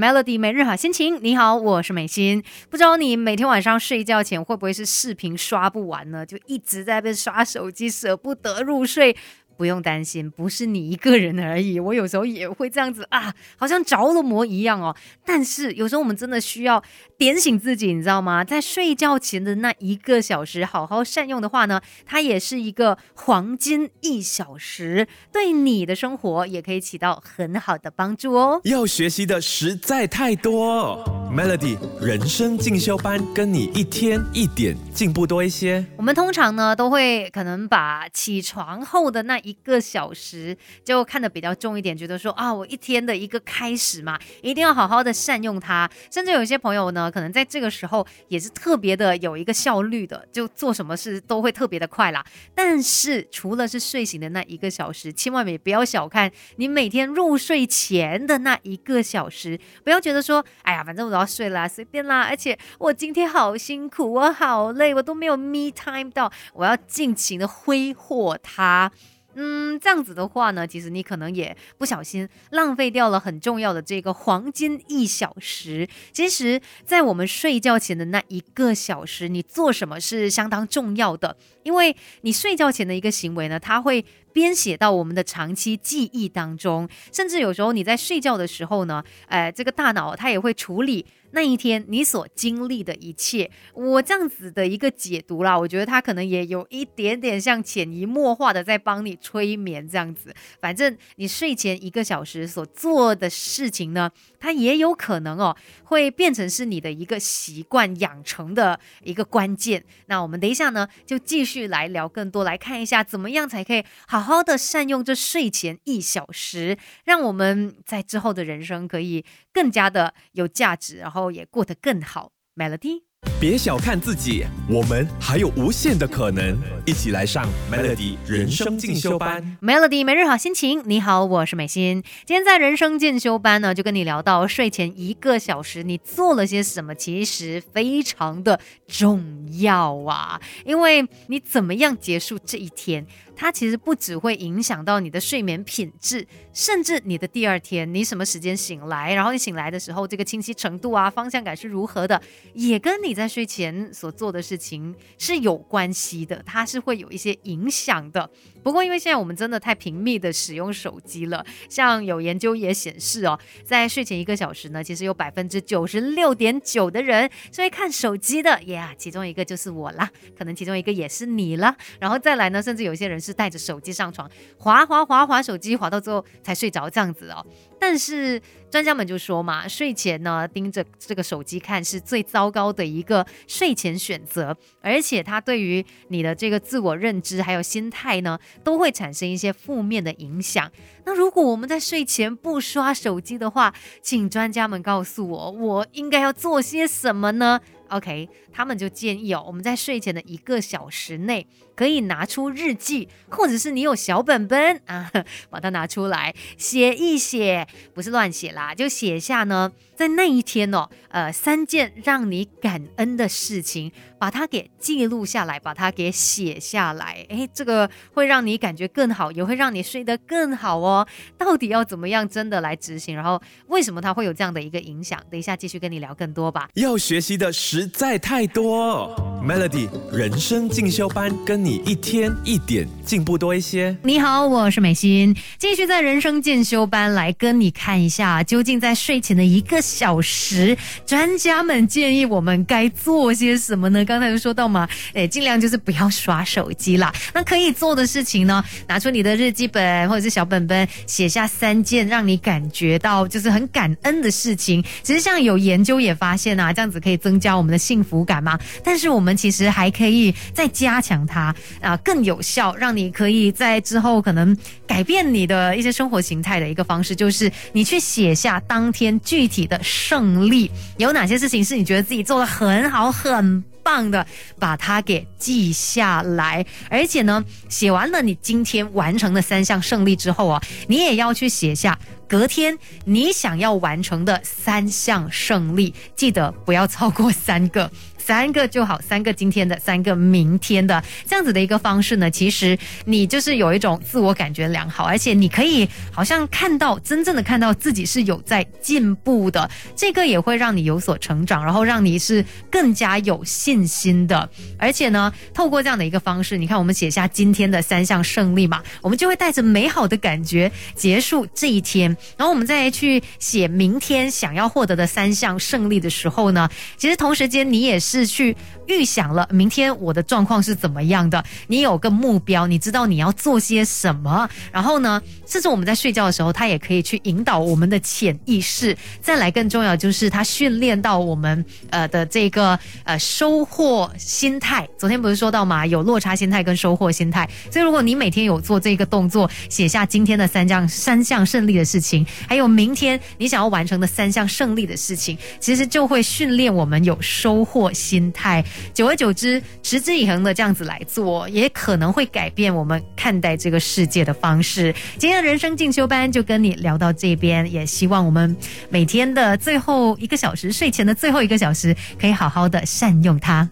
Melody 每日好心情，你好，我是美心。不知道你每天晚上睡觉前会不会是视频刷不完呢？就一直在被刷手机，舍不得入睡。不用担心，不是你一个人而已。我有时候也会这样子啊，好像着了魔一样哦。但是有时候我们真的需要点醒自己，你知道吗？在睡觉前的那一个小时，好好善用的话呢，它也是一个黄金一小时，对你的生活也可以起到很好的帮助哦。要学习的实在太多，Melody 人生进修班，跟你一天一点进步多一些。我们通常呢，都会可能把起床后的那一个小时就看得比较重一点，觉得说啊，我一天的一个开始嘛，一定要好好的善用它。甚至有些朋友呢，可能在这个时候也是特别的有一个效率的，就做什么事都会特别的快啦。但是除了是睡醒的那一个小时，千万也不要小看你每天入睡前的那一个小时，不要觉得说，哎呀，反正我都要睡啦，随便啦。而且我今天好辛苦，我好累，我都没有 me time 到，我要尽情的挥霍它。嗯，这样子的话呢，其实你可能也不小心浪费掉了很重要的这个黄金一小时。其实，在我们睡觉前的那一个小时，你做什么是相当重要的，因为你睡觉前的一个行为呢，它会编写到我们的长期记忆当中，甚至有时候你在睡觉的时候呢，呃，这个大脑它也会处理。那一天你所经历的一切，我这样子的一个解读啦，我觉得他可能也有一点点像潜移默化的在帮你催眠这样子。反正你睡前一个小时所做的事情呢，它也有可能哦，会变成是你的一个习惯养成的一个关键。那我们等一下呢，就继续来聊更多，来看一下怎么样才可以好好的善用这睡前一小时，让我们在之后的人生可以更加的有价值，然后。也过得更好，Melody。别小看自己，我们还有无限的可能。一起来上 Melody 人生进修班。Melody 每日好心情，你好，我是美心。今天在人生进修班呢，就跟你聊到睡前一个小时你做了些什么，其实非常的重要啊，因为你怎么样结束这一天。它其实不只会影响到你的睡眠品质，甚至你的第二天你什么时间醒来，然后你醒来的时候这个清晰程度啊、方向感是如何的，也跟你在睡前所做的事情是有关系的，它是会有一些影响的。不过因为现在我们真的太频密的使用手机了，像有研究也显示哦，在睡前一个小时呢，其实有百分之九十六点九的人是会看手机的呀，其中一个就是我啦，可能其中一个也是你啦，然后再来呢，甚至有些人。是带着手机上床，滑滑滑滑手机，滑到最后才睡着这样子哦。但是专家们就说嘛，睡前呢盯着这个手机看是最糟糕的一个睡前选择，而且它对于你的这个自我认知还有心态呢，都会产生一些负面的影响。那如果我们在睡前不刷手机的话，请专家们告诉我，我应该要做些什么呢？OK，他们就建议哦，我们在睡前的一个小时内，可以拿出日记，或者是你有小本本啊，把它拿出来写一写，不是乱写啦，就写下呢，在那一天哦，呃，三件让你感恩的事情，把它给记录下来，把它给写下来，诶，这个会让你感觉更好，也会让你睡得更好哦。到底要怎么样真的来执行？然后为什么它会有这样的一个影响？等一下继续跟你聊更多吧。要学习的实。实在太多，Melody 人生进修班，跟你一天一点进步多一些。你好，我是美心，继续在人生进修班来跟你看一下，究竟在睡前的一个小时，专家们建议我们该做些什么呢？刚才就说到嘛，哎，尽量就是不要刷手机啦。那可以做的事情呢，拿出你的日记本或者是小本本，写下三件让你感觉到就是很感恩的事情。其实像有研究也发现啊，这样子可以增加我们的。幸福感嘛，但是我们其实还可以再加强它啊，更有效，让你可以在之后可能改变你的一些生活形态的一个方式，就是你去写下当天具体的胜利，有哪些事情是你觉得自己做的很好、很棒的，把它给记下来，而且呢，写完了你今天完成的三项胜利之后啊，你也要去写下。隔天你想要完成的三项胜利，记得不要超过三个。三个就好，三个今天的，三个明天的，这样子的一个方式呢，其实你就是有一种自我感觉良好，而且你可以好像看到真正的看到自己是有在进步的，这个也会让你有所成长，然后让你是更加有信心的。而且呢，透过这样的一个方式，你看我们写下今天的三项胜利嘛，我们就会带着美好的感觉结束这一天，然后我们再去写明天想要获得的三项胜利的时候呢，其实同时间你也是去预想了明天我的状况是怎么样的，你有个目标，你知道你要做些什么，然后呢，甚至我们在睡觉的时候，它也可以去引导我们的潜意识。再来更重要就是它训练到我们呃的这个呃收获心态。昨天不是说到嘛，有落差心态跟收获心态，所以如果你每天有做这个动作，写下今天的三项三项胜利的事情情，还有明天你想要完成的三项胜利的事情，其实就会训练我们有收获心态。久而久之，持之以恒的这样子来做，也可能会改变我们看待这个世界的方式。今天的人生进修班就跟你聊到这边，也希望我们每天的最后一个小时，睡前的最后一个小时，可以好好的善用它。